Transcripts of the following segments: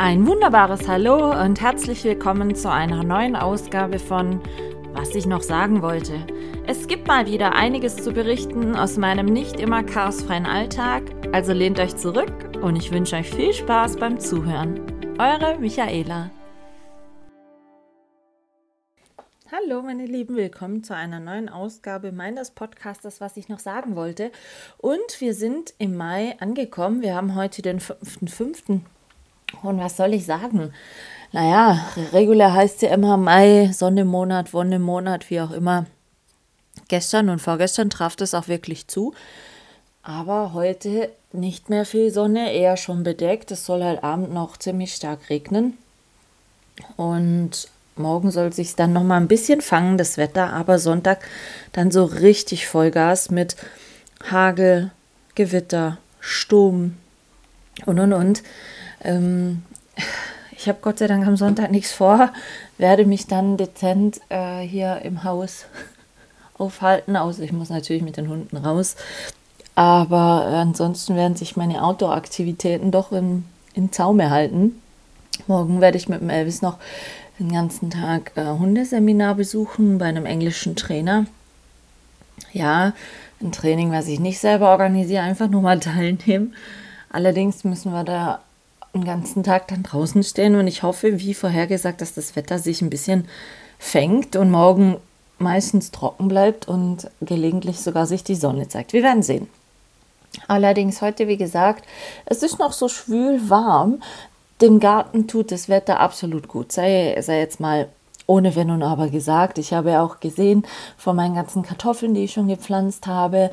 Ein wunderbares Hallo und herzlich willkommen zu einer neuen Ausgabe von Was ich noch sagen wollte. Es gibt mal wieder einiges zu berichten aus meinem nicht immer chaosfreien Alltag, also lehnt euch zurück und ich wünsche euch viel Spaß beim Zuhören. Eure Michaela. Hallo meine Lieben, willkommen zu einer neuen Ausgabe meines Podcastes, was ich noch sagen wollte. Und wir sind im Mai angekommen. Wir haben heute den 5.5. Und was soll ich sagen? Naja, regulär heißt ja immer Mai, Sonnemonat, Wonnemonat, wie auch immer. Gestern und vorgestern traf das auch wirklich zu. Aber heute nicht mehr viel Sonne, eher schon bedeckt. Es soll halt Abend noch ziemlich stark regnen. Und morgen soll sich dann noch mal ein bisschen fangen, das Wetter. Aber Sonntag dann so richtig Vollgas mit Hagel, Gewitter, Sturm und und und. Ähm, ich habe Gott sei Dank am Sonntag nichts vor, werde mich dann dezent äh, hier im Haus aufhalten. Außer ich muss natürlich mit den Hunden raus. Aber ansonsten werden sich meine Outdoor-Aktivitäten doch im, im Zaum erhalten. Morgen werde ich mit dem Elvis noch den ganzen Tag äh, Hundeseminar besuchen bei einem englischen Trainer. Ja, ein Training, was ich nicht selber organisiere, einfach nur mal teilnehmen. Allerdings müssen wir da den ganzen Tag dann draußen stehen und ich hoffe, wie vorhergesagt, dass das Wetter sich ein bisschen fängt und morgen meistens trocken bleibt und gelegentlich sogar sich die Sonne zeigt. Wir werden sehen. Allerdings heute, wie gesagt, es ist noch so schwül warm. Dem Garten tut das Wetter absolut gut. Sei, sei jetzt mal ohne Wenn und Aber gesagt. Ich habe auch gesehen von meinen ganzen Kartoffeln, die ich schon gepflanzt habe,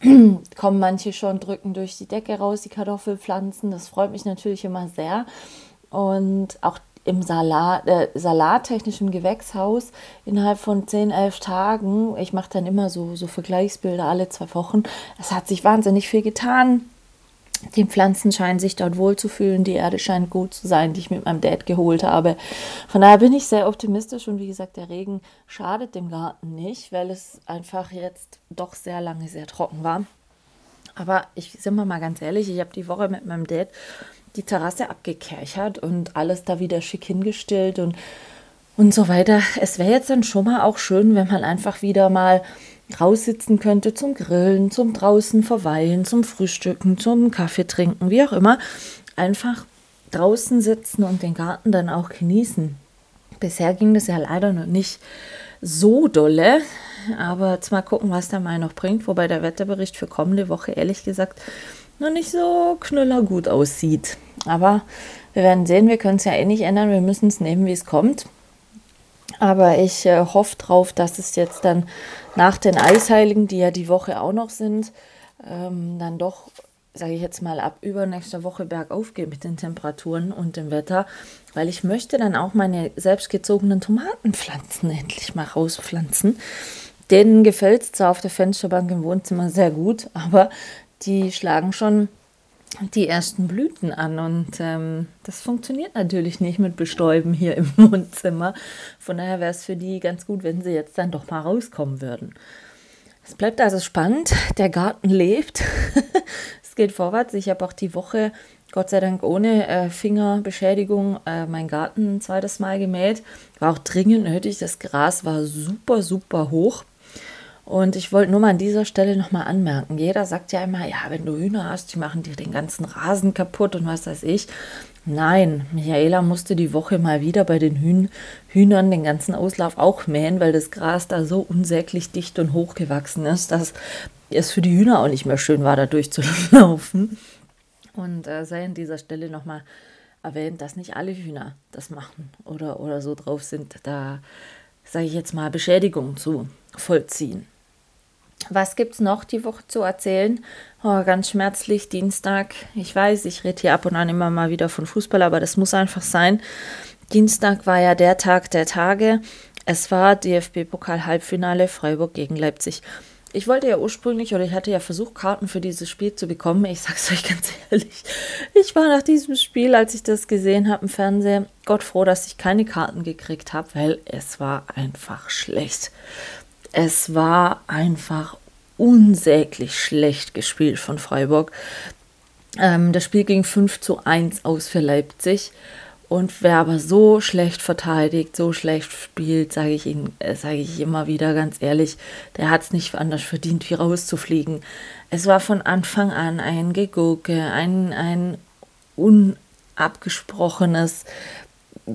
kommen manche schon, drücken durch die Decke raus, die Kartoffelpflanzen. Das freut mich natürlich immer sehr. Und auch im Salat, äh, salattechnischen Gewächshaus innerhalb von 10, 11 Tagen, ich mache dann immer so, so Vergleichsbilder alle zwei Wochen, es hat sich wahnsinnig viel getan. Die Pflanzen scheinen sich dort wohlzufühlen, die Erde scheint gut zu sein, die ich mit meinem Dad geholt habe. Von daher bin ich sehr optimistisch und wie gesagt, der Regen schadet dem Garten nicht, weil es einfach jetzt doch sehr lange sehr trocken war. Aber ich sind wir mal ganz ehrlich, ich habe die Woche mit meinem Dad die Terrasse abgekerchert und alles da wieder schick hingestellt und, und so weiter. Es wäre jetzt dann schon mal auch schön, wenn man einfach wieder mal raussitzen könnte zum Grillen, zum draußen verweilen, zum Frühstücken, zum Kaffee trinken, wie auch immer. Einfach draußen sitzen und den Garten dann auch genießen. Bisher ging das ja leider noch nicht so dolle, aber jetzt mal gucken, was der Mai noch bringt, wobei der Wetterbericht für kommende Woche ehrlich gesagt noch nicht so knüllergut aussieht. Aber wir werden sehen, wir können es ja eh nicht ändern, wir müssen es nehmen, wie es kommt. Aber ich äh, hoffe drauf, dass es jetzt dann nach den Eisheiligen, die ja die Woche auch noch sind, ähm, dann doch, sage ich jetzt mal, ab übernächster Woche bergauf geht mit den Temperaturen und dem Wetter, weil ich möchte dann auch meine selbstgezogenen Tomatenpflanzen endlich mal rauspflanzen. Denen gefällt es zwar auf der Fensterbank im Wohnzimmer sehr gut, aber die schlagen schon die ersten Blüten an und ähm, das funktioniert natürlich nicht mit Bestäuben hier im Wohnzimmer. Von daher wäre es für die ganz gut, wenn sie jetzt dann doch mal rauskommen würden. Es bleibt also spannend, der Garten lebt, es geht vorwärts. Ich habe auch die Woche, Gott sei Dank ohne äh, Fingerbeschädigung, äh, meinen Garten ein zweites Mal gemäht. War auch dringend nötig, das Gras war super, super hoch. Und ich wollte nur mal an dieser Stelle nochmal anmerken. Jeder sagt ja immer, ja, wenn du Hühner hast, die machen dir den ganzen Rasen kaputt und was weiß ich. Nein, Michaela musste die Woche mal wieder bei den Hühn Hühnern den ganzen Auslauf auch mähen, weil das Gras da so unsäglich dicht und hoch gewachsen ist, dass es für die Hühner auch nicht mehr schön war, da durchzulaufen. Und äh, sei an dieser Stelle nochmal erwähnt, dass nicht alle Hühner das machen oder, oder so drauf sind, da, sage ich jetzt mal, Beschädigung zu vollziehen. Was gibt es noch die Woche zu erzählen? Oh, ganz schmerzlich, Dienstag. Ich weiß, ich rede hier ab und an immer mal wieder von Fußball, aber das muss einfach sein. Dienstag war ja der Tag der Tage. Es war DFB-Pokal-Halbfinale Freiburg gegen Leipzig. Ich wollte ja ursprünglich oder ich hatte ja versucht, Karten für dieses Spiel zu bekommen. Ich sag's euch ganz ehrlich. Ich war nach diesem Spiel, als ich das gesehen habe im Fernsehen, Gott froh, dass ich keine Karten gekriegt habe, weil es war einfach schlecht. Es war einfach unsäglich schlecht gespielt von Freiburg. Ähm, das Spiel ging 5 zu 1 aus für Leipzig. Und wer aber so schlecht verteidigt, so schlecht spielt, sage ich Ihnen, äh, sage ich immer wieder ganz ehrlich, der hat es nicht anders verdient, wie rauszufliegen. Es war von Anfang an ein Gegurke, ein, ein unabgesprochenes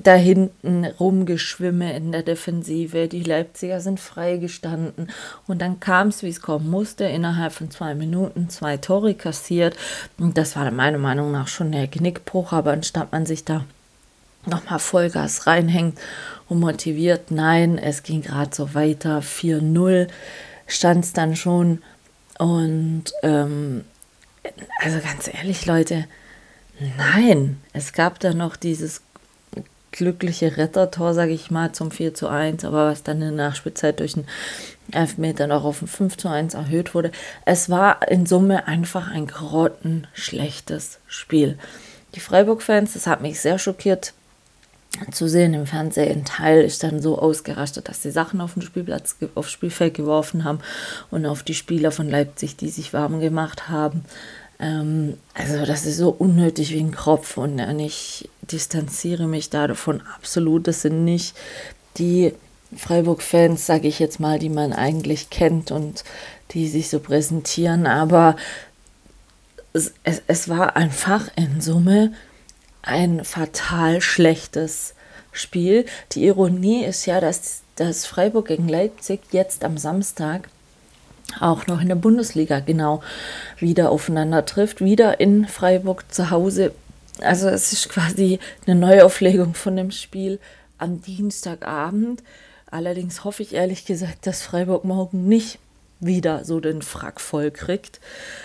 da hinten rumgeschwimme in der Defensive. Die Leipziger sind freigestanden. Und dann kam es, wie es kommen musste. Innerhalb von zwei Minuten zwei Tore kassiert. Und das war meiner Meinung nach schon der Genickbruch. Aber anstatt man sich da nochmal Vollgas reinhängt und motiviert, nein, es ging gerade so weiter. 4-0 stand es dann schon. Und ähm, also ganz ehrlich, Leute, nein, es gab da noch dieses glückliche Rettertor, sage ich mal, zum 4 zu 1, aber was dann in der Nachspielzeit durch einen Elfmeter noch auf ein 5 zu 1 erhöht wurde. Es war in Summe einfach ein grottenschlechtes Spiel. Die Freiburg-Fans, das hat mich sehr schockiert zu sehen im Fernsehen. Ein Teil ist dann so ausgerastet, dass sie Sachen auf den Spielplatz, aufs Spielfeld geworfen haben und auf die Spieler von Leipzig, die sich warm gemacht haben. Ähm, also das ist so unnötig wie ein Kropf und ich distanziere mich da davon absolut. Das sind nicht die Freiburg-Fans, sage ich jetzt mal, die man eigentlich kennt und die sich so präsentieren, aber es, es, es war einfach in Summe ein fatal schlechtes Spiel. Die Ironie ist ja, dass, dass Freiburg gegen Leipzig jetzt am Samstag auch noch in der Bundesliga genau wieder aufeinander trifft, wieder in Freiburg zu Hause. Also es ist quasi eine Neuauflegung von dem Spiel am Dienstagabend. Allerdings hoffe ich ehrlich gesagt, dass Freiburg morgen nicht wieder so den Frack voll kriegt.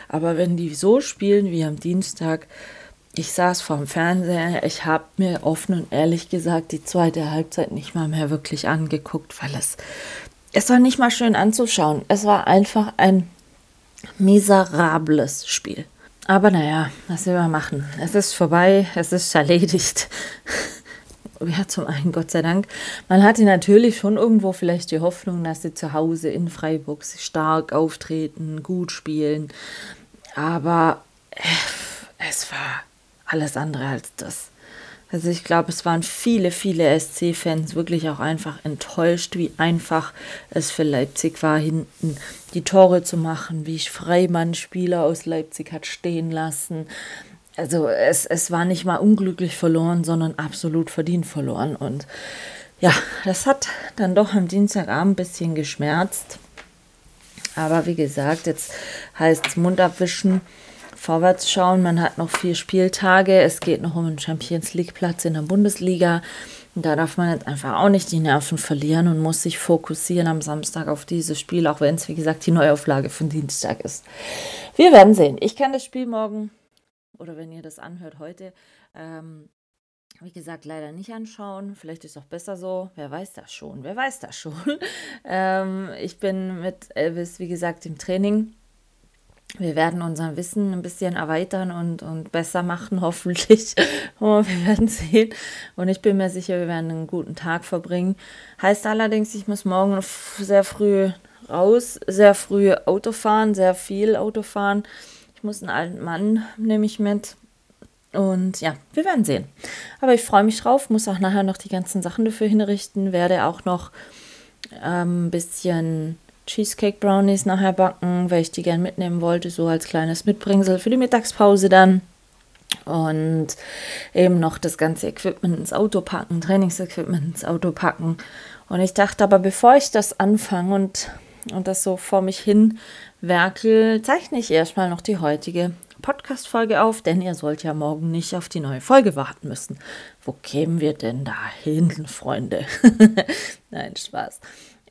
Aber wenn die so spielen wie am Dienstag, ich saß vorm Fernseher, ich habe mir offen und ehrlich gesagt die zweite Halbzeit nicht mal mehr wirklich angeguckt, weil es es war nicht mal schön anzuschauen. Es war einfach ein miserables Spiel. Aber naja, was will man machen? Es ist vorbei, es ist erledigt. ja, zum einen, Gott sei Dank. Man hatte natürlich schon irgendwo vielleicht die Hoffnung, dass sie zu Hause in Freiburg stark auftreten, gut spielen. Aber äh, es war alles andere als das. Also ich glaube, es waren viele, viele SC-Fans wirklich auch einfach enttäuscht, wie einfach es für Leipzig war, hinten die Tore zu machen, wie ich Freimann Spieler aus Leipzig hat stehen lassen. Also es, es war nicht mal unglücklich verloren, sondern absolut verdient verloren. Und ja, das hat dann doch am Dienstagabend ein bisschen geschmerzt. Aber wie gesagt, jetzt heißt es Mund abwischen vorwärts schauen. Man hat noch vier Spieltage. Es geht noch um einen Champions League Platz in der Bundesliga. Und da darf man jetzt einfach auch nicht die Nerven verlieren und muss sich fokussieren am Samstag auf dieses Spiel, auch wenn es, wie gesagt, die Neuauflage von Dienstag ist. Wir werden sehen. Ich kann das Spiel morgen, oder wenn ihr das anhört heute, ähm, wie gesagt, leider nicht anschauen. Vielleicht ist es auch besser so. Wer weiß das schon? Wer weiß das schon? ähm, ich bin mit Elvis, wie gesagt, im Training wir werden unser Wissen ein bisschen erweitern und, und besser machen, hoffentlich. Oh, wir werden sehen. Und ich bin mir sicher, wir werden einen guten Tag verbringen. Heißt allerdings, ich muss morgen sehr früh raus, sehr früh Auto fahren, sehr viel Auto fahren. Ich muss einen alten Mann, nehme ich mit. Und ja, wir werden sehen. Aber ich freue mich drauf, muss auch nachher noch die ganzen Sachen dafür hinrichten, werde auch noch ähm, ein bisschen Cheesecake Brownies nachher backen, weil ich die gern mitnehmen wollte, so als kleines Mitbringsel für die Mittagspause dann. Und eben noch das ganze Equipment ins Auto packen, Trainingsequipment ins Auto packen. Und ich dachte aber, bevor ich das anfange und, und das so vor mich hin werkel, zeichne ich erstmal noch die heutige Podcast-Folge auf, denn ihr sollt ja morgen nicht auf die neue Folge warten müssen. Wo kämen wir denn da hin, Freunde? Nein, Spaß.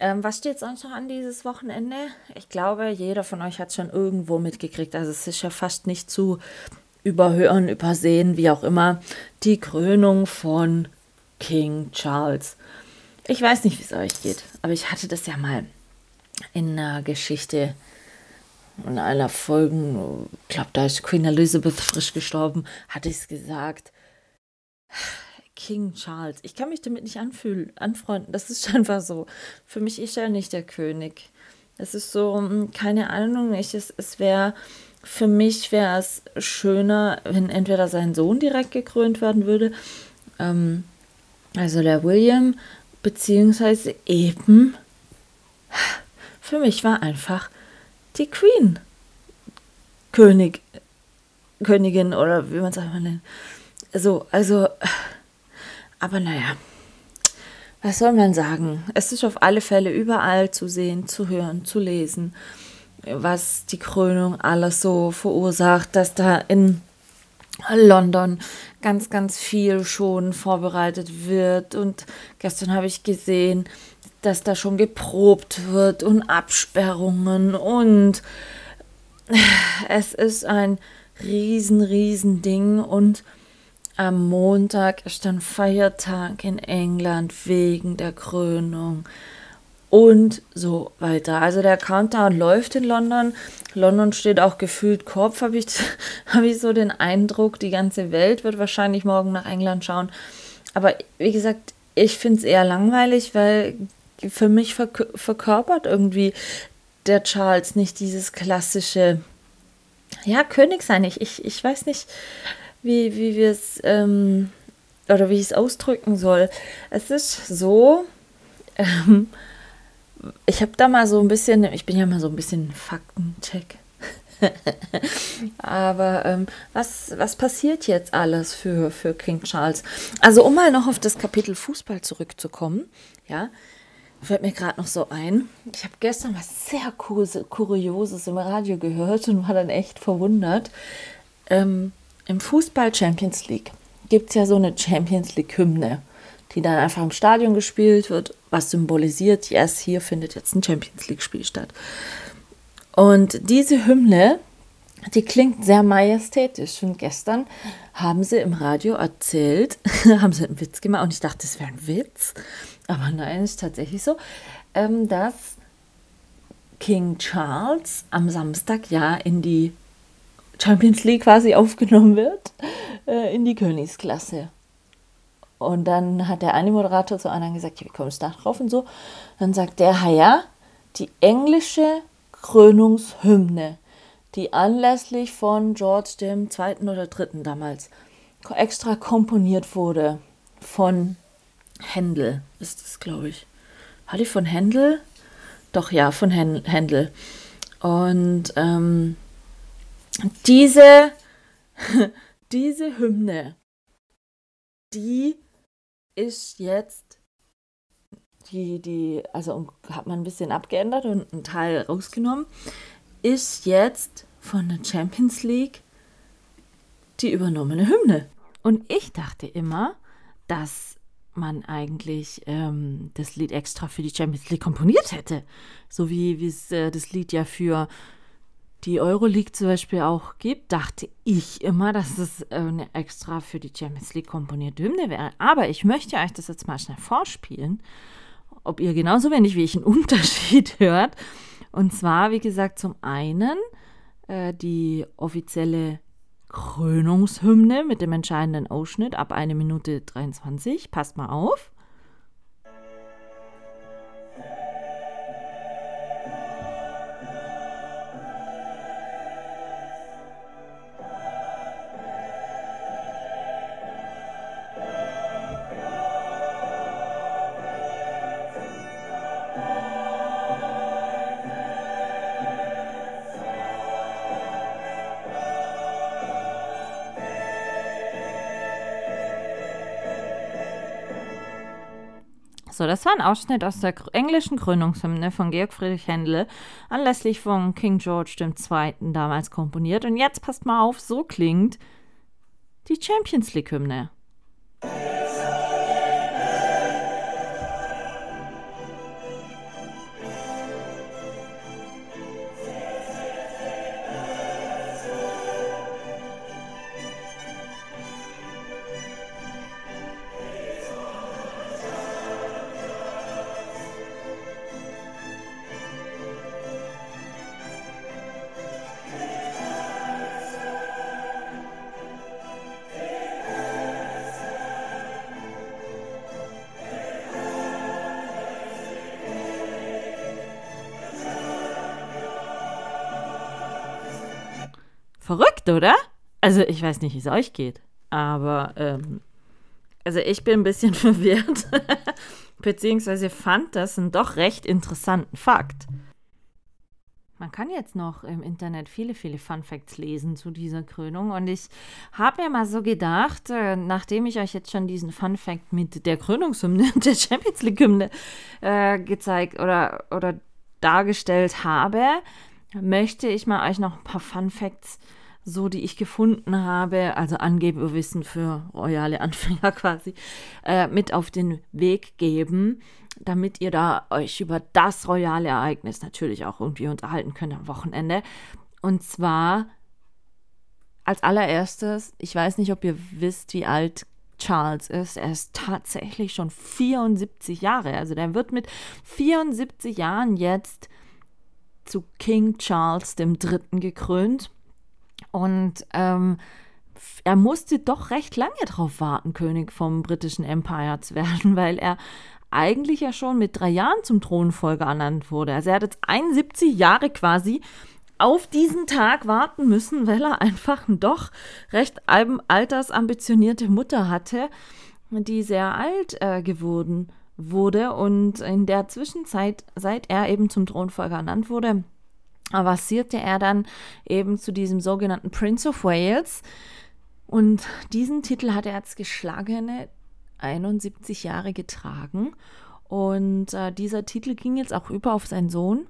Ähm, was steht sonst noch an dieses Wochenende? Ich glaube, jeder von euch hat schon irgendwo mitgekriegt. Also es ist ja fast nicht zu überhören, übersehen, wie auch immer. Die Krönung von King Charles. Ich weiß nicht, wie es euch geht, aber ich hatte das ja mal in einer Geschichte, in einer Folge, ich glaube, da ist Queen Elizabeth frisch gestorben, hatte ich es gesagt King Charles. Ich kann mich damit nicht anfühlen, anfreunden. Das ist einfach so. Für mich ist er nicht der König. Es ist so, hm, keine Ahnung, ich, es, es wäre für mich wäre es schöner, wenn entweder sein Sohn direkt gekrönt werden würde, ähm, also der William, beziehungsweise eben, für mich war einfach die Queen König, Königin oder wie man es einfach nennt. So, also, aber naja, was soll man sagen? Es ist auf alle Fälle überall zu sehen, zu hören, zu lesen, was die Krönung alles so verursacht, dass da in London ganz, ganz viel schon vorbereitet wird. Und gestern habe ich gesehen, dass da schon geprobt wird und Absperrungen und es ist ein riesen, riesen Ding und am Montag ist dann Feiertag in England wegen der Krönung und so weiter. Also der Countdown läuft in London. London steht auch gefühlt Kopf, habe ich, hab ich so den Eindruck. Die ganze Welt wird wahrscheinlich morgen nach England schauen. Aber wie gesagt, ich finde es eher langweilig, weil für mich verkörpert irgendwie der Charles nicht dieses klassische, ja, König sein. Ich, ich, ich weiß nicht, wie, wie wir es, ähm, oder wie ich es ausdrücken soll. Es ist so, ähm, ich habe da mal so ein bisschen, ich bin ja mal so ein bisschen Faktencheck. Aber ähm, was, was passiert jetzt alles für, für King Charles? Also, um mal noch auf das Kapitel Fußball zurückzukommen, ja, fällt mir gerade noch so ein. Ich habe gestern was sehr Kurioses im Radio gehört und war dann echt verwundert. Ähm, Im Fußball Champions League gibt es ja so eine Champions League-Hymne, die dann einfach im Stadion gespielt wird, was symbolisiert, yes, hier findet jetzt ein Champions League-Spiel statt. Und diese Hymne, die klingt sehr majestätisch. Und gestern haben sie im Radio erzählt, haben sie einen Witz gemacht und ich dachte, das wäre ein Witz. Aber nein, ist tatsächlich so, ähm, dass King Charles am Samstag ja in die Champions League quasi aufgenommen wird, äh, in die Königsklasse. Und dann hat der eine Moderator zu anderen gesagt, ja, wie kommst du da drauf und so. Dann sagt der, ja, die englische Krönungshymne, die anlässlich von George dem Zweiten oder Dritten damals extra komponiert wurde von Händel ist es, glaube ich. War die von Händel? Doch, ja, von Händel. Und ähm, diese, diese Hymne, die ist jetzt, die, die, also hat man ein bisschen abgeändert und einen Teil rausgenommen, ist jetzt von der Champions League die übernommene Hymne. Und ich dachte immer, dass man eigentlich ähm, das Lied extra für die Champions League komponiert hätte. So wie es äh, das Lied ja für die Euroleague zum Beispiel auch gibt, dachte ich immer, dass es äh, eine extra für die Champions League komponierte Hymne wäre. Aber ich möchte euch das jetzt mal schnell vorspielen, ob ihr genauso wenig wie ich einen Unterschied hört. Und zwar, wie gesagt, zum einen äh, die offizielle Krönungshymne mit dem entscheidenden Ausschnitt ab 1 Minute 23. Passt mal auf. War ein Ausschnitt aus der englischen Gründungshymne von Georg Friedrich Händel, anlässlich von King George II. damals komponiert. Und jetzt passt mal auf, so klingt die Champions League-Hymne. Oder? Also ich weiß nicht, wie es euch geht, aber ähm, also ich bin ein bisschen verwirrt, beziehungsweise fand das einen doch recht interessanten Fakt. Man kann jetzt noch im Internet viele, viele Fun Facts lesen zu dieser Krönung. Und ich habe mir mal so gedacht, äh, nachdem ich euch jetzt schon diesen Fun Fact mit der Krönungshymne und der Champions League-Hymne äh, gezeigt oder, oder dargestellt habe, möchte ich mal euch noch ein paar Fun Facts, so die ich gefunden habe, also Angeberwissen für royale Anfänger quasi, äh, mit auf den Weg geben damit ihr da euch über das royale Ereignis natürlich auch irgendwie unterhalten könnt am Wochenende. Und zwar als allererstes, ich weiß nicht, ob ihr wisst, wie alt Charles ist. Er ist tatsächlich schon 74 Jahre. Also der wird mit 74 Jahren jetzt zu King Charles III. gekrönt. Und ähm, er musste doch recht lange darauf warten, König vom britischen Empire zu werden, weil er eigentlich ja schon mit drei Jahren zum Thronfolger ernannt wurde. Also er hat jetzt 71 Jahre quasi auf diesen Tag warten müssen, weil er einfach eine doch recht altersambitionierte Mutter hatte, die sehr alt äh, geworden wurde und in der Zwischenzeit, seit er eben zum Thronfolger ernannt wurde, avancierte er dann eben zu diesem sogenannten Prince of Wales. Und diesen Titel hat er als geschlagene 71 Jahre getragen. Und äh, dieser Titel ging jetzt auch über auf seinen Sohn,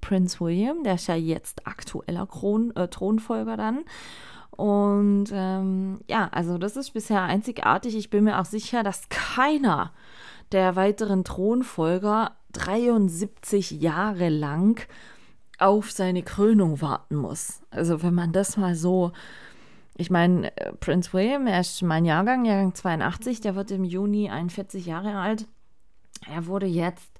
Prince William, der ist ja jetzt aktueller Kron äh, Thronfolger dann. Und ähm, ja, also das ist bisher einzigartig. Ich bin mir auch sicher, dass keiner der weiteren Thronfolger 73 Jahre lang auf seine Krönung warten muss. Also wenn man das mal so ich meine, äh, Prince William, er ist mein Jahrgang, Jahrgang 82, der wird im Juni 41 Jahre alt. Er wurde jetzt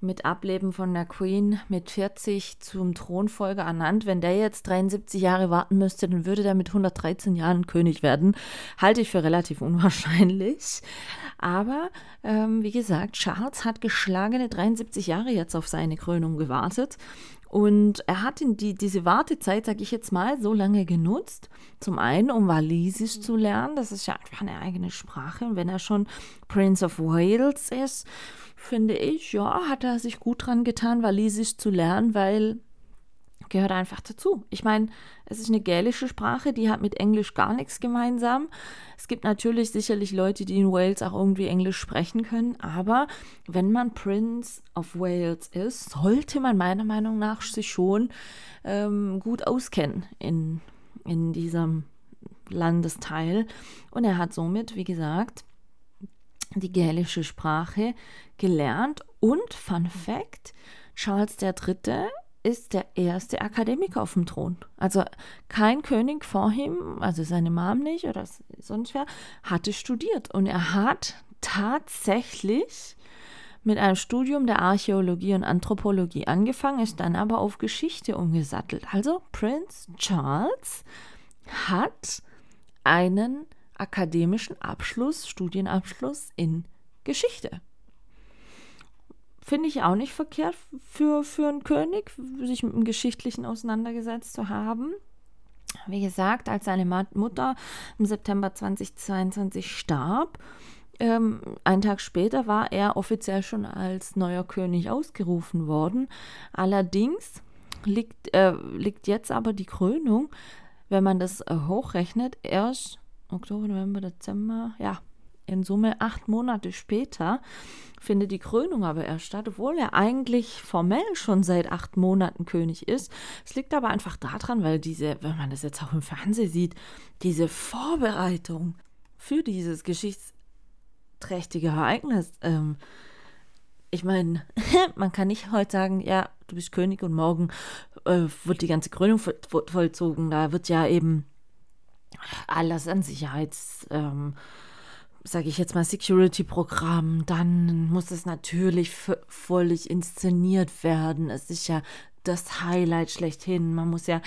mit Ableben von der Queen mit 40 zum Thronfolger ernannt. Wenn der jetzt 73 Jahre warten müsste, dann würde der mit 113 Jahren König werden. Halte ich für relativ unwahrscheinlich. Aber ähm, wie gesagt, Charles hat geschlagene 73 Jahre jetzt auf seine Krönung gewartet. Und er hat in die, diese Wartezeit, sage ich jetzt mal, so lange genutzt. Zum einen, um Walisisch zu lernen. Das ist ja einfach eine eigene Sprache. Und wenn er schon Prince of Wales ist, finde ich, ja, hat er sich gut dran getan, Walisisch zu lernen, weil gehört einfach dazu. Ich meine, es ist eine gälische Sprache, die hat mit Englisch gar nichts gemeinsam. Es gibt natürlich sicherlich Leute, die in Wales auch irgendwie Englisch sprechen können, aber wenn man Prince of Wales ist, sollte man meiner Meinung nach sich schon ähm, gut auskennen in, in diesem Landesteil. Und er hat somit, wie gesagt, die gälische Sprache gelernt. Und Fun Fact: Charles III ist der erste Akademiker auf dem Thron. Also kein König vor ihm, also seine Mom nicht oder sonst wer, hatte studiert. Und er hat tatsächlich mit einem Studium der Archäologie und Anthropologie angefangen, ist dann aber auf Geschichte umgesattelt. Also Prince Charles hat einen akademischen Abschluss, Studienabschluss in Geschichte finde ich auch nicht verkehrt für, für einen König, sich mit dem Geschichtlichen auseinandergesetzt zu haben. Wie gesagt, als seine Mutter im September 2022 starb, ähm, einen Tag später war er offiziell schon als neuer König ausgerufen worden. Allerdings liegt, äh, liegt jetzt aber die Krönung, wenn man das äh, hochrechnet, erst Oktober, November, Dezember, ja, in Summe acht Monate später findet die Krönung aber erst statt, obwohl er eigentlich formell schon seit acht Monaten König ist. Es liegt aber einfach daran, weil diese, wenn man das jetzt auch im Fernsehen sieht, diese Vorbereitung für dieses geschichtsträchtige Ereignis, ähm, ich meine, man kann nicht heute sagen, ja, du bist König und morgen äh, wird die ganze Krönung vollzogen. Da wird ja eben alles an Sicherheits. Ähm, sage ich jetzt mal, Security-Programm, dann muss es natürlich völlig inszeniert werden. Es ist ja das Highlight schlechthin. Man muss ja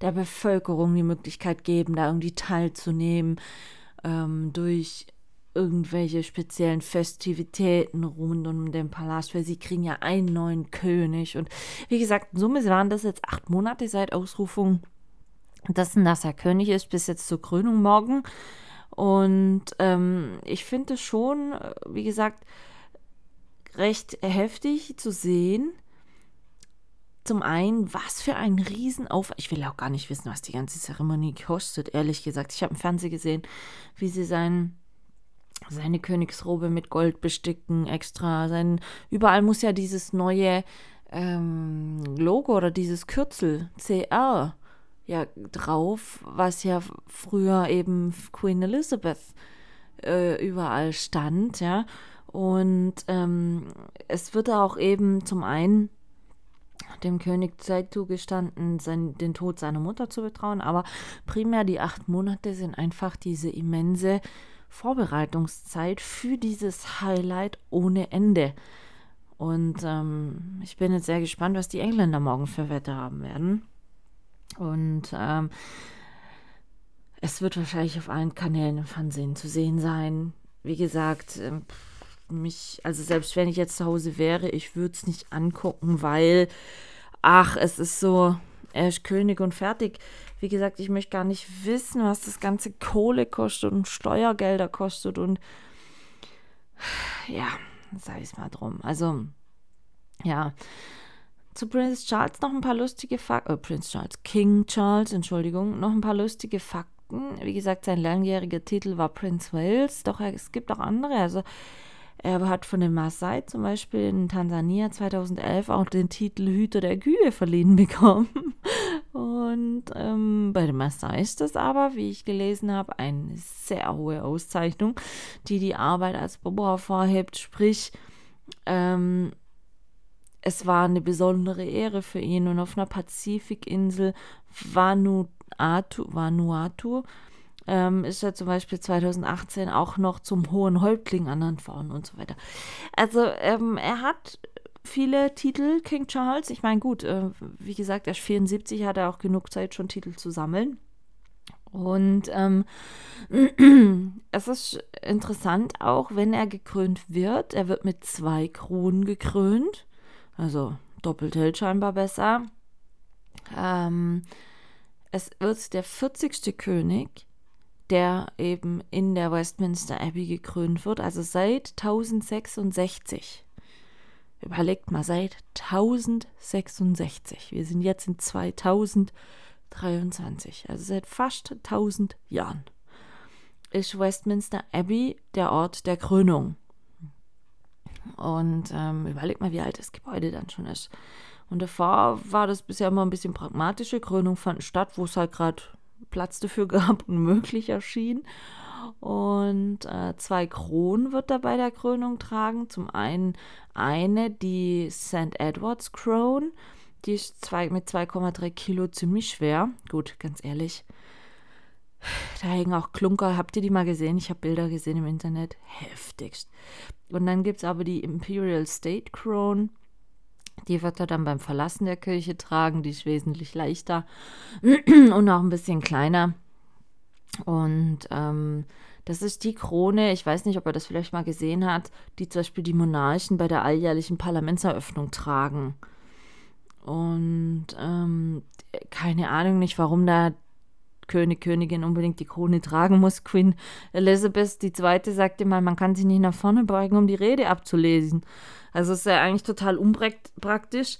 der Bevölkerung die Möglichkeit geben, da irgendwie teilzunehmen ähm, durch irgendwelche speziellen Festivitäten rund um den Palast, weil sie kriegen ja einen neuen König. Und wie gesagt, in Summe waren das jetzt acht Monate seit Ausrufung dass er König ist, bis jetzt zur Krönung morgen. Und ähm, ich finde es schon, wie gesagt, recht heftig zu sehen. Zum einen, was für ein Riesenaufwand. Ich will auch gar nicht wissen, was die ganze Zeremonie kostet, ehrlich gesagt. Ich habe im Fernsehen gesehen, wie sie sein, seine Königsrobe mit Gold besticken, extra. Sein, überall muss ja dieses neue ähm, Logo oder dieses Kürzel CR ja drauf, was ja früher eben Queen Elizabeth äh, überall stand, ja. Und ähm, es wird auch eben zum einen dem König Zeit zugestanden, sein, den Tod seiner Mutter zu betrauen, aber primär die acht Monate sind einfach diese immense Vorbereitungszeit für dieses Highlight ohne Ende. Und ähm, ich bin jetzt sehr gespannt, was die Engländer morgen für Wetter haben werden. Und ähm, es wird wahrscheinlich auf allen Kanälen im Fernsehen zu sehen sein. Wie gesagt, ähm, mich, also selbst wenn ich jetzt zu Hause wäre, ich würde es nicht angucken, weil, ach, es ist so, er ist König und fertig. Wie gesagt, ich möchte gar nicht wissen, was das ganze Kohle kostet und Steuergelder kostet und ja, sei es mal drum. Also, ja. Zu Prince Charles noch ein paar lustige Fakten, äh, Prince Charles, King Charles, Entschuldigung, noch ein paar lustige Fakten. Wie gesagt, sein langjähriger Titel war Prince Wales, doch es gibt auch andere. Also er hat von den Maasai zum Beispiel in Tansania 2011 auch den Titel Hüter der Kühe verliehen bekommen. Und ähm, bei den Maasai ist das aber, wie ich gelesen habe, eine sehr hohe Auszeichnung, die die Arbeit als Bobo hervorhebt. Sprich, ähm, es war eine besondere Ehre für ihn und auf einer Pazifikinsel Vanuatu, Vanuatu ähm, ist er zum Beispiel 2018 auch noch zum hohen Häuptling ernannt worden und so weiter. Also ähm, er hat viele Titel, King Charles. Ich meine, gut, äh, wie gesagt, er ist 74, hat er auch genug Zeit, schon Titel zu sammeln. Und ähm, es ist interessant auch, wenn er gekrönt wird. Er wird mit zwei Kronen gekrönt. Also doppelt hält scheinbar besser. Ähm, es wird der 40. König der eben in der Westminster Abbey gekrönt wird, also seit 1066. Überlegt mal, seit 1066. Wir sind jetzt in 2023, also seit fast 1000 Jahren. Ist Westminster Abbey der Ort der Krönung. Und ähm, überlegt mal, wie alt das Gebäude dann schon ist. Und davor war das bisher immer ein bisschen pragmatische. Krönung fand statt, wo es halt gerade Platz dafür gab und möglich erschien. Und äh, zwei Kronen wird er bei der Krönung tragen. Zum einen eine, die St. Edward's Crown. Die ist zwei, mit 2,3 Kilo ziemlich schwer. Gut, ganz ehrlich. Da hängen auch Klunker. Habt ihr die mal gesehen? Ich habe Bilder gesehen im Internet. Heftigst. Und dann gibt es aber die Imperial State Crown. Die wird er dann beim Verlassen der Kirche tragen. Die ist wesentlich leichter und auch ein bisschen kleiner. Und ähm, das ist die Krone, ich weiß nicht, ob er das vielleicht mal gesehen hat, die zum Beispiel die Monarchen bei der alljährlichen Parlamentseröffnung tragen. Und ähm, keine Ahnung nicht, warum da König, Königin unbedingt die Krone tragen muss. Queen Elizabeth II. sagte mal, man kann sich nicht nach vorne beugen, um die Rede abzulesen. Also ist ja eigentlich total unpraktisch,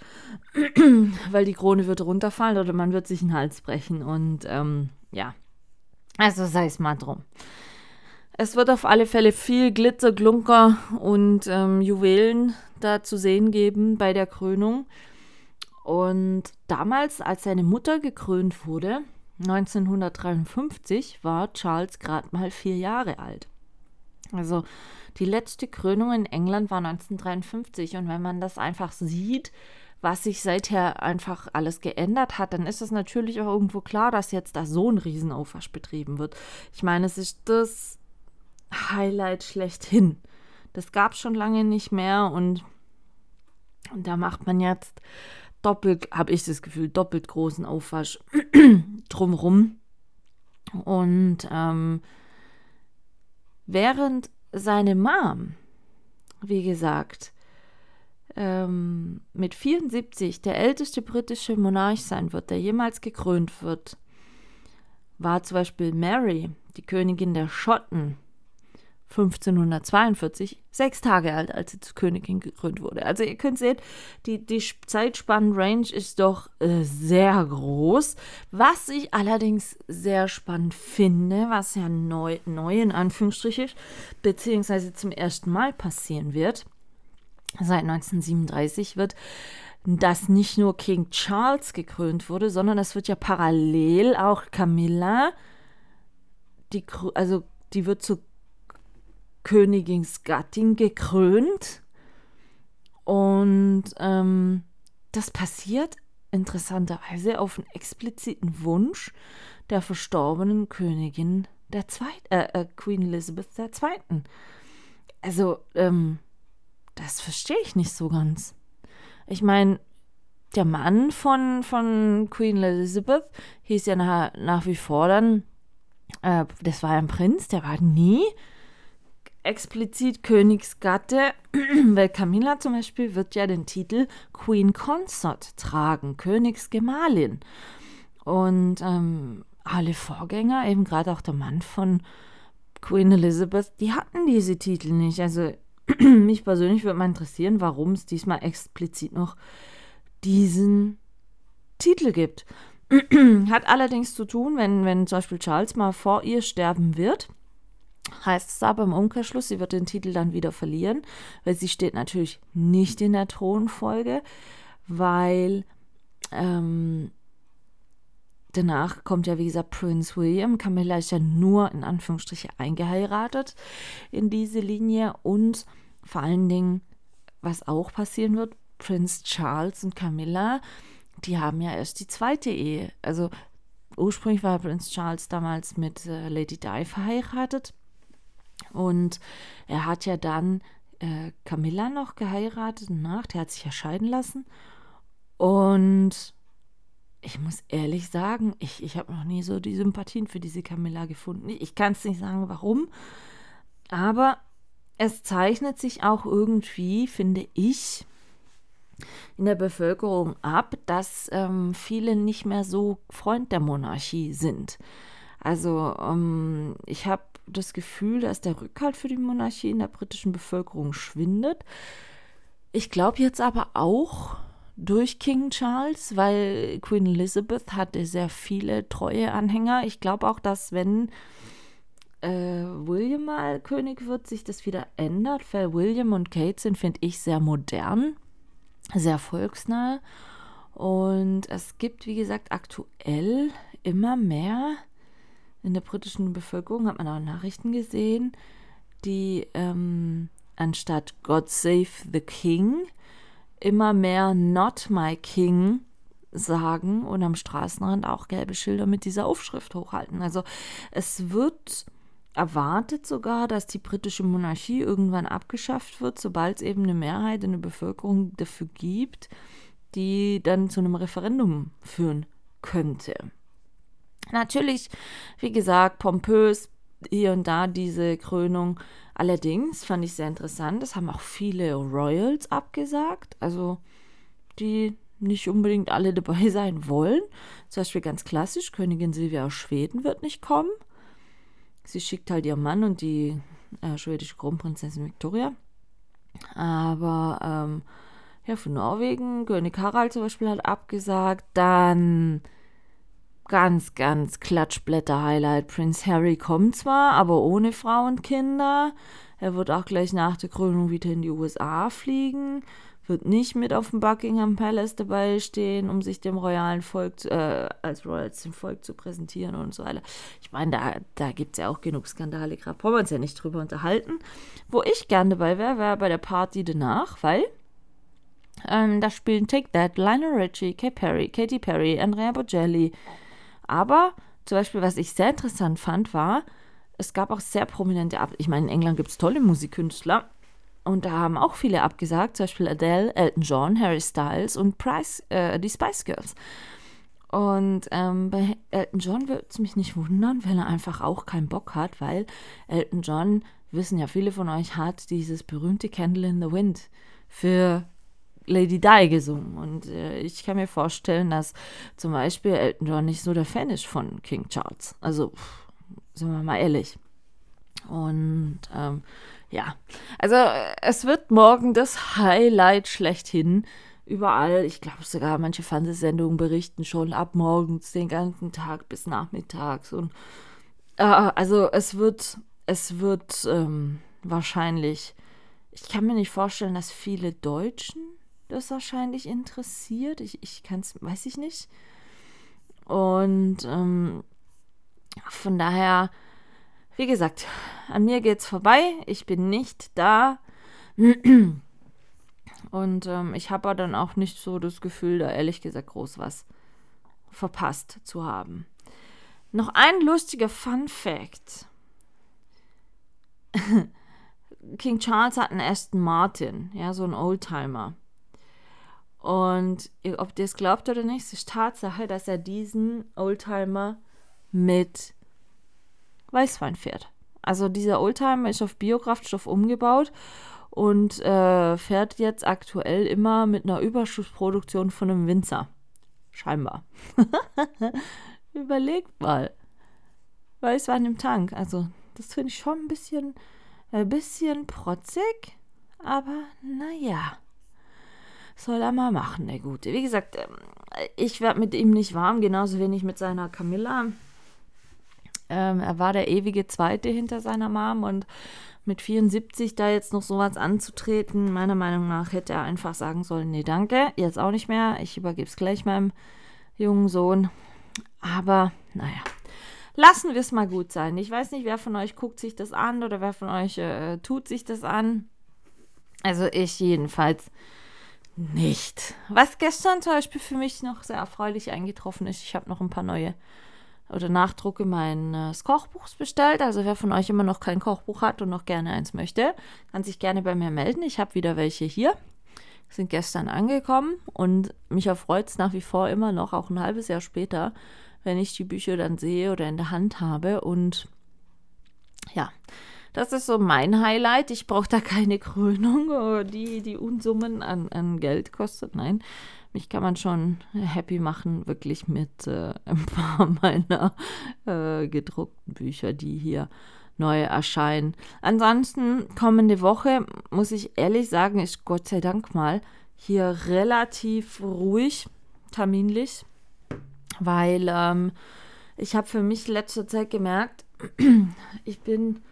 weil die Krone wird runterfallen oder man wird sich den Hals brechen. Und ähm, ja, also sei es mal drum. Es wird auf alle Fälle viel Glitzer, Glunker und ähm, Juwelen da zu sehen geben bei der Krönung. Und damals, als seine Mutter gekrönt wurde, 1953 war Charles gerade mal vier Jahre alt. Also die letzte Krönung in England war 1953 und wenn man das einfach sieht, was sich seither einfach alles geändert hat, dann ist es natürlich auch irgendwo klar, dass jetzt da so ein Riesenaufwasch betrieben wird. Ich meine, es ist das Highlight schlechthin. Das gab es schon lange nicht mehr und, und da macht man jetzt doppelt, habe ich das Gefühl, doppelt großen Aufwasch drumrum. Und ähm, während seine Mom, wie gesagt, ähm, mit 74 der älteste britische Monarch sein wird, der jemals gekrönt wird, war zum Beispiel Mary, die Königin der Schotten, 1542 sechs Tage alt, als sie zur Königin gekrönt wurde. Also ihr könnt sehen, die, die Zeitspannen-Range ist doch äh, sehr groß. Was ich allerdings sehr spannend finde, was ja neu, neu in Anführungsstrichen, beziehungsweise zum ersten Mal passieren wird, seit 1937 wird, dass nicht nur King Charles gekrönt wurde, sondern es wird ja parallel auch Camilla, die, also die wird zu Königinsgattin gekrönt. Und ähm, das passiert interessanterweise auf einen expliziten Wunsch der verstorbenen Königin der Zweit äh, äh, Queen Elizabeth II. Also, ähm, das verstehe ich nicht so ganz. Ich meine, der Mann von, von Queen Elizabeth hieß ja nach, nach wie vor dann, äh, das war ein Prinz, der war nie explizit Königsgatte, weil Camilla zum Beispiel wird ja den Titel Queen Consort tragen, Königsgemahlin. Und ähm, alle Vorgänger, eben gerade auch der Mann von Queen Elizabeth, die hatten diese Titel nicht. Also mich persönlich würde mal interessieren, warum es diesmal explizit noch diesen Titel gibt. Hat allerdings zu tun, wenn, wenn zum Beispiel Charles mal vor ihr sterben wird, heißt es aber im Umkehrschluss, sie wird den Titel dann wieder verlieren, weil sie steht natürlich nicht in der Thronfolge, weil ähm, danach kommt ja, wie gesagt, Prince William. Camilla ist ja nur in Anführungsstriche eingeheiratet in diese Linie und vor allen Dingen, was auch passieren wird, Prince Charles und Camilla, die haben ja erst die zweite Ehe. Also ursprünglich war Prince Charles damals mit äh, Lady Di verheiratet und er hat ja dann äh, Camilla noch geheiratet nach, der hat sich ja scheiden lassen. Und ich muss ehrlich sagen, ich, ich habe noch nie so die Sympathien für diese Camilla gefunden. Ich, kann es nicht sagen, warum. Aber es zeichnet sich auch irgendwie, finde ich, in der Bevölkerung ab, dass ähm, viele nicht mehr so Freund der Monarchie sind. Also ähm, ich habe das Gefühl, dass der Rückhalt für die Monarchie in der britischen Bevölkerung schwindet. Ich glaube jetzt aber auch durch King Charles, weil Queen Elizabeth hatte sehr viele treue Anhänger. Ich glaube auch, dass wenn äh, William mal König wird, sich das wieder ändert, weil William und Kate sind, finde ich, sehr modern, sehr volksnah. Und es gibt, wie gesagt, aktuell immer mehr in der britischen Bevölkerung, hat man auch Nachrichten gesehen, die ähm, anstatt God Save the King immer mehr Not My King sagen und am Straßenrand auch gelbe Schilder mit dieser Aufschrift hochhalten. Also es wird erwartet sogar, dass die britische Monarchie irgendwann abgeschafft wird, sobald es eben eine Mehrheit in der Bevölkerung dafür gibt, die dann zu einem Referendum führen könnte. Natürlich, wie gesagt, pompös hier und da diese Krönung. Allerdings fand ich sehr interessant, es haben auch viele Royals abgesagt, also die nicht unbedingt alle dabei sein wollen. Zum Beispiel ganz klassisch, Königin Silvia aus Schweden wird nicht kommen. Sie schickt halt ihren Mann und die äh, schwedische Kronprinzessin Victoria. Aber ähm, ja, von Norwegen, König Harald zum Beispiel hat abgesagt. Dann ganz, ganz Klatschblätter-Highlight. Prince Harry kommt zwar, aber ohne Frau und Kinder. Er wird auch gleich nach der Krönung wieder in die USA fliegen, wird nicht mit auf dem Buckingham Palace dabei stehen, um sich dem royalen Volk, äh, als Royals dem Volk zu präsentieren und so weiter. Ich meine, da, da gibt es ja auch genug Skandale, gerade wollen wir uns ja nicht drüber unterhalten. Wo ich gern dabei wäre, wäre bei der Party danach, weil ähm, da spielen Take That, Lionel Richie, Kay Perry, Katy Perry, Andrea Bocelli, aber zum Beispiel, was ich sehr interessant fand, war, es gab auch sehr prominente, Ab ich meine, in England gibt es tolle Musikkünstler und da haben auch viele abgesagt, zum Beispiel Adele, Elton John, Harry Styles und Price, äh, die Spice Girls. Und ähm, bei Elton John würde es mich nicht wundern, wenn er einfach auch keinen Bock hat, weil Elton John, wissen ja viele von euch, hat dieses berühmte Candle in the Wind für Lady Di gesungen. Und äh, ich kann mir vorstellen, dass zum Beispiel Elton John nicht so der Fan ist von King Charles. Also, sind wir mal ehrlich. Und ähm, ja, also es wird morgen das Highlight schlechthin. Überall, ich glaube sogar manche Fernsehsendungen berichten schon ab morgens den ganzen Tag bis nachmittags. Und äh, also es wird, es wird ähm, wahrscheinlich, ich kann mir nicht vorstellen, dass viele Deutschen das wahrscheinlich interessiert. Ich, ich kann es, weiß ich nicht. Und ähm, von daher, wie gesagt, an mir geht's vorbei. Ich bin nicht da. Und ähm, ich habe dann auch nicht so das Gefühl, da ehrlich gesagt groß was verpasst zu haben. Noch ein lustiger Fun Fact. King Charles hat einen Aston Martin, ja, so ein Oldtimer. Und ob ihr es glaubt oder nicht, es ist Tatsache, dass er diesen Oldtimer mit Weißwein fährt. Also dieser Oldtimer ist auf Biokraftstoff umgebaut und äh, fährt jetzt aktuell immer mit einer Überschussproduktion von einem Winzer. Scheinbar. Überlegt mal. Weißwein im Tank. Also, das finde ich schon ein bisschen, ein bisschen protzig, aber naja. Soll er mal machen, der Gute. Wie gesagt, ähm, ich werde mit ihm nicht warm, genauso wenig mit seiner Camilla. Ähm, er war der ewige Zweite hinter seiner Mom und mit 74 da jetzt noch sowas anzutreten, meiner Meinung nach hätte er einfach sagen sollen, nee, danke, jetzt auch nicht mehr, ich übergebe es gleich meinem jungen Sohn. Aber naja, lassen wir es mal gut sein. Ich weiß nicht, wer von euch guckt sich das an oder wer von euch äh, tut sich das an. Also ich jedenfalls nicht. Was gestern zum Beispiel für mich noch sehr erfreulich eingetroffen ist, ich habe noch ein paar neue oder Nachdrucke meines Kochbuchs bestellt. Also wer von euch immer noch kein Kochbuch hat und noch gerne eins möchte, kann sich gerne bei mir melden. Ich habe wieder welche hier. Sind gestern angekommen und mich erfreut es nach wie vor immer noch, auch ein halbes Jahr später, wenn ich die Bücher dann sehe oder in der Hand habe. Und ja, das ist so mein Highlight. Ich brauche da keine Krönung, die die Unsummen an, an Geld kostet. Nein, mich kann man schon happy machen, wirklich mit äh, ein paar meiner äh, gedruckten Bücher, die hier neu erscheinen. Ansonsten kommende Woche, muss ich ehrlich sagen, ist Gott sei Dank mal hier relativ ruhig, terminlich, weil ähm, ich habe für mich letzte Zeit gemerkt, ich bin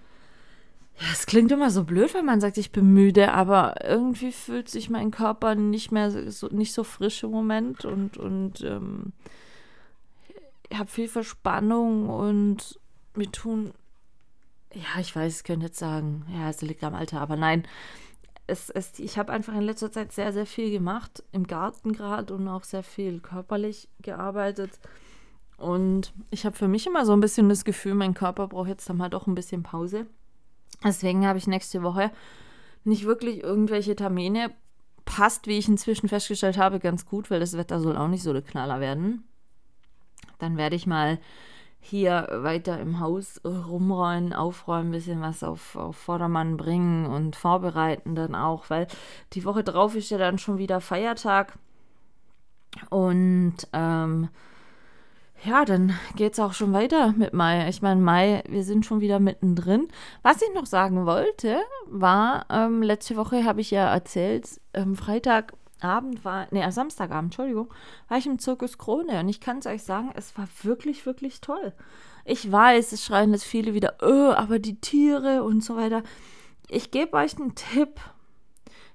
es klingt immer so blöd, wenn man sagt, ich bin müde, aber irgendwie fühlt sich mein Körper nicht mehr so, nicht so frisch im Moment und, und ähm, ich habe viel Verspannung und mir tun, ja, ich weiß, ich könnte jetzt sagen, ja, es liegt am Alter, aber nein, es, es, ich habe einfach in letzter Zeit sehr, sehr viel gemacht, im Garten gerade und auch sehr viel körperlich gearbeitet. Und ich habe für mich immer so ein bisschen das Gefühl, mein Körper braucht jetzt dann mal doch ein bisschen Pause. Deswegen habe ich nächste Woche nicht wirklich irgendwelche Termine. Passt, wie ich inzwischen festgestellt habe, ganz gut, weil das Wetter soll auch nicht so der Knaller werden. Dann werde ich mal hier weiter im Haus rumräumen, aufräumen, ein bisschen was auf, auf Vordermann bringen und vorbereiten dann auch, weil die Woche drauf ist ja dann schon wieder Feiertag. Und ähm, ja, dann geht es auch schon weiter mit Mai. Ich meine, Mai, wir sind schon wieder mittendrin. Was ich noch sagen wollte, war, ähm, letzte Woche habe ich ja erzählt, ähm, Freitagabend war, nee, Samstagabend, Entschuldigung, war ich im Zirkus Krone und ich kann es euch sagen, es war wirklich, wirklich toll. Ich weiß, es schreien jetzt viele wieder, öh, aber die Tiere und so weiter. Ich gebe euch einen Tipp.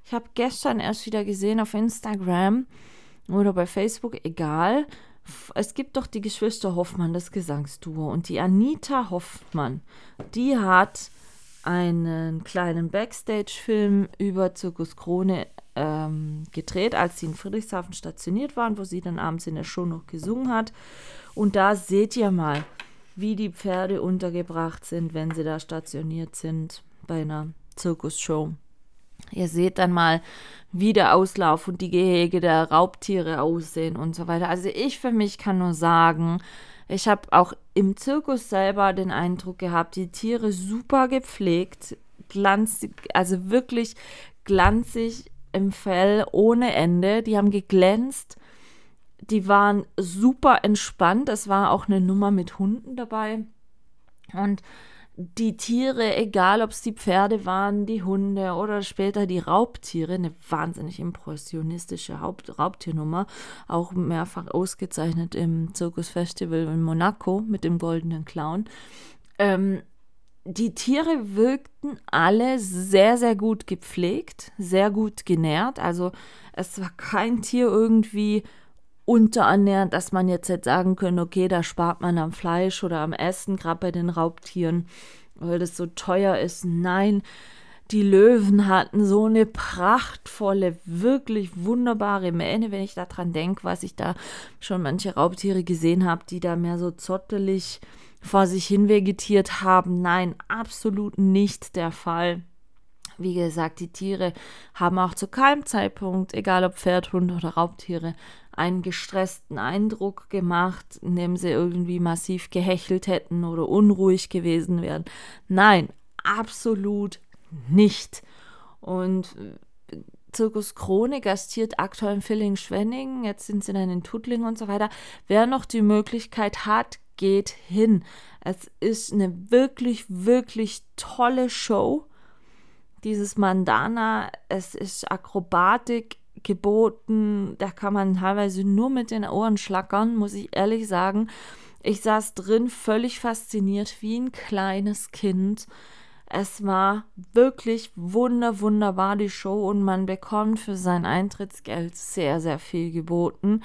Ich habe gestern erst wieder gesehen auf Instagram oder bei Facebook, egal, es gibt doch die Geschwister Hoffmann, das Gesangsduo. Und die Anita Hoffmann, die hat einen kleinen Backstage-Film über Zirkus Krone ähm, gedreht, als sie in Friedrichshafen stationiert waren, wo sie dann abends in der Show noch gesungen hat. Und da seht ihr mal, wie die Pferde untergebracht sind, wenn sie da stationiert sind bei einer Zirkusshow. Ihr seht dann mal, wie der Auslauf und die Gehege der Raubtiere aussehen und so weiter. Also ich für mich kann nur sagen, ich habe auch im Zirkus selber den Eindruck gehabt, die Tiere super gepflegt, glanzig, also wirklich glanzig, im Fell ohne Ende. Die haben geglänzt. Die waren super entspannt. Es war auch eine Nummer mit Hunden dabei. Und die Tiere, egal ob es die Pferde waren, die Hunde oder später die Raubtiere, eine wahnsinnig impressionistische Haupt Raubtiernummer, auch mehrfach ausgezeichnet im Zirkusfestival in Monaco mit dem goldenen Clown. Ähm, die Tiere wirkten alle sehr, sehr gut gepflegt, sehr gut genährt. Also es war kein Tier irgendwie unterernährt, dass man jetzt hätte sagen können, okay, da spart man am Fleisch oder am Essen, gerade bei den Raubtieren, weil das so teuer ist. Nein, die Löwen hatten so eine prachtvolle, wirklich wunderbare Mähne, wenn ich daran denke, was ich da schon manche Raubtiere gesehen habe, die da mehr so zottelig vor sich hin vegetiert haben. Nein, absolut nicht der Fall. Wie gesagt, die Tiere haben auch zu keinem Zeitpunkt, egal ob Pferd, Hund oder Raubtiere, einen gestressten Eindruck gemacht, indem sie irgendwie massiv gehechelt hätten oder unruhig gewesen wären. Nein, absolut nicht. Und äh, Zirkus Krone gastiert aktuell in Villingen-Schwenningen, jetzt sind sie dann in Tuttlingen und so weiter. Wer noch die Möglichkeit hat, geht hin. Es ist eine wirklich, wirklich tolle Show dieses Mandana, es ist Akrobatik geboten, da kann man teilweise nur mit den Ohren schlackern, muss ich ehrlich sagen. Ich saß drin völlig fasziniert wie ein kleines Kind. Es war wirklich wunder, wunderbar die Show und man bekommt für sein Eintrittsgeld sehr, sehr viel geboten.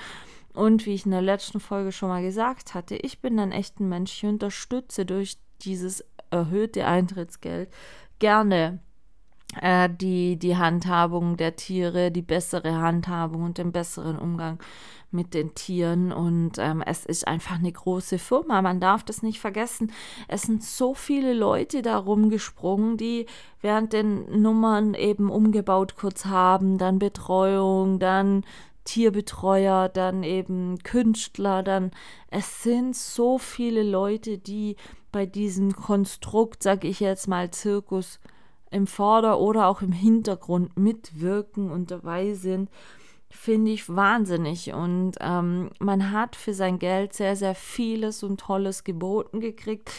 Und wie ich in der letzten Folge schon mal gesagt hatte, ich bin ein echter Mensch. Ich unterstütze durch dieses erhöhte Eintrittsgeld gerne äh, die, die Handhabung der Tiere, die bessere Handhabung und den besseren Umgang mit den Tieren. Und ähm, es ist einfach eine große Firma. Man darf das nicht vergessen. Es sind so viele Leute da rumgesprungen, die während den Nummern eben umgebaut kurz haben, dann Betreuung, dann Tierbetreuer, dann eben Künstler, dann es sind so viele Leute, die bei diesem Konstrukt, sage ich jetzt mal, Zirkus im Vorder- oder auch im Hintergrund mitwirken und dabei sind, finde ich wahnsinnig. Und ähm, man hat für sein Geld sehr, sehr vieles und Tolles geboten gekriegt.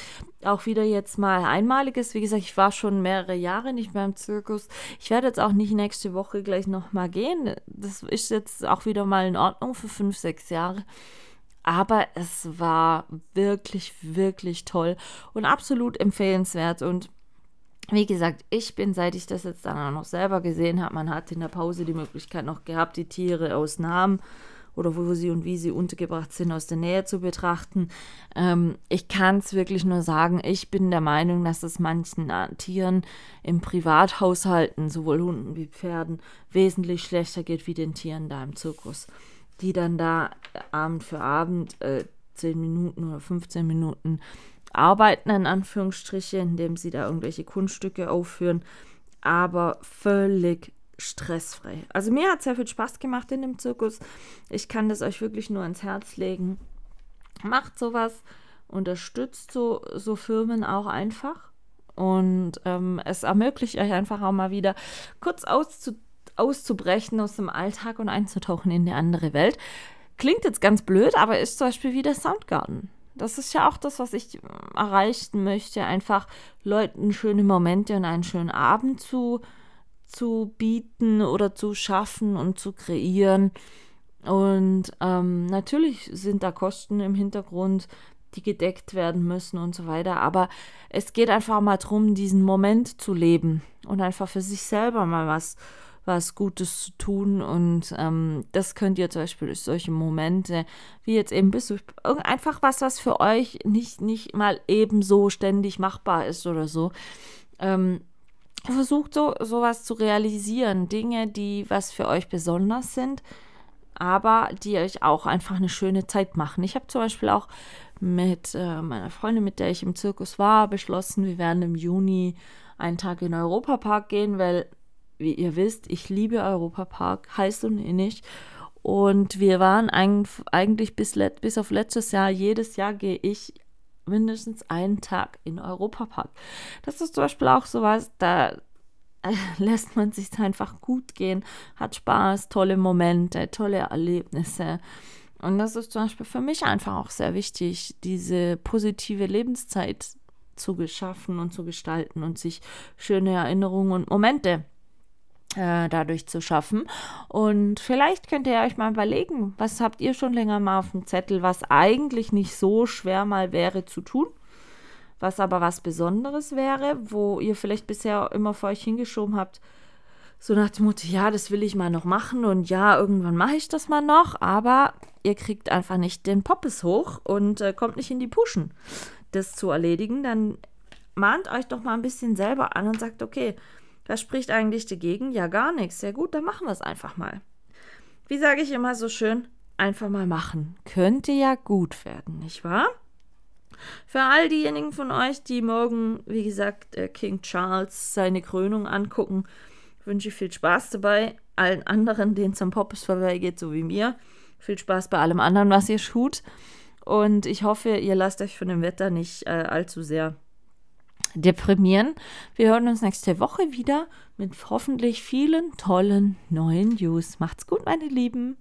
Auch wieder jetzt mal einmaliges. Wie gesagt, ich war schon mehrere Jahre nicht mehr im Zirkus. Ich werde jetzt auch nicht nächste Woche gleich nochmal gehen. Das ist jetzt auch wieder mal in Ordnung für fünf, sechs Jahre. Aber es war wirklich, wirklich toll und absolut empfehlenswert. Und wie gesagt, ich bin, seit ich das jetzt dann auch noch selber gesehen habe, man hat in der Pause die Möglichkeit noch gehabt, die Tiere aus Namen oder wo sie und wie sie untergebracht sind, aus der Nähe zu betrachten. Ähm, ich kann es wirklich nur sagen, ich bin der Meinung, dass es manchen äh, Tieren im Privathaushalten, sowohl Hunden wie Pferden, wesentlich schlechter geht wie den Tieren da im Zirkus, die dann da Abend für Abend äh, 10 Minuten oder 15 Minuten arbeiten, in Anführungsstriche, indem sie da irgendwelche Kunststücke aufführen, aber völlig stressfrei. Also mir hat sehr viel Spaß gemacht in dem Zirkus. Ich kann das euch wirklich nur ans Herz legen. Macht sowas, unterstützt so, so Firmen auch einfach. Und ähm, es ermöglicht euch einfach auch mal wieder kurz auszu auszubrechen aus dem Alltag und einzutauchen in eine andere Welt. Klingt jetzt ganz blöd, aber ist zum Beispiel wie der Soundgarden. Das ist ja auch das, was ich erreichen möchte, einfach Leuten schöne Momente und einen schönen Abend zu, zu bieten oder zu schaffen und zu kreieren. Und ähm, natürlich sind da Kosten im Hintergrund, die gedeckt werden müssen und so weiter. Aber es geht einfach mal darum, diesen Moment zu leben und einfach für sich selber mal was was Gutes zu tun. Und ähm, das könnt ihr zum Beispiel durch solche Momente, wie jetzt eben bis einfach was, was für euch nicht, nicht mal eben so ständig machbar ist oder so. Ähm, versucht so sowas zu realisieren, Dinge, die was für euch besonders sind, aber die euch auch einfach eine schöne Zeit machen. Ich habe zum Beispiel auch mit äh, meiner Freundin, mit der ich im Zirkus war, beschlossen, wir werden im Juni einen Tag in den Europapark gehen, weil wie ihr wisst, ich liebe Europapark, heiß und innig. Und wir waren eigentlich bis, bis auf letztes Jahr, jedes Jahr gehe ich mindestens einen Tag in Europapark. Das ist zum Beispiel auch sowas, da lässt man sich einfach gut gehen, hat Spaß, tolle Momente, tolle Erlebnisse. Und das ist zum Beispiel für mich einfach auch sehr wichtig, diese positive Lebenszeit zu geschaffen und zu gestalten und sich schöne Erinnerungen und Momente äh, dadurch zu schaffen. Und vielleicht könnt ihr euch mal überlegen, was habt ihr schon länger mal auf dem Zettel, was eigentlich nicht so schwer mal wäre zu tun, was aber was Besonderes wäre, wo ihr vielleicht bisher immer vor euch hingeschoben habt, so nach dem Motto, ja, das will ich mal noch machen und ja, irgendwann mache ich das mal noch, aber ihr kriegt einfach nicht den Poppes hoch und äh, kommt nicht in die Puschen, das zu erledigen, dann mahnt euch doch mal ein bisschen selber an und sagt, okay, was spricht eigentlich dagegen? Ja, gar nichts. Ja gut, dann machen wir es einfach mal. Wie sage ich immer so schön, einfach mal machen. Könnte ja gut werden, nicht wahr? Für all diejenigen von euch, die morgen, wie gesagt, äh, King Charles seine Krönung angucken, wünsche ich viel Spaß dabei. Allen anderen, denen zum Poppes vorbeigeht, so wie mir, viel Spaß bei allem anderen, was ihr tut. Und ich hoffe, ihr lasst euch von dem Wetter nicht äh, allzu sehr deprimieren. Wir hören uns nächste Woche wieder mit hoffentlich vielen tollen neuen News. Macht's gut, meine Lieben.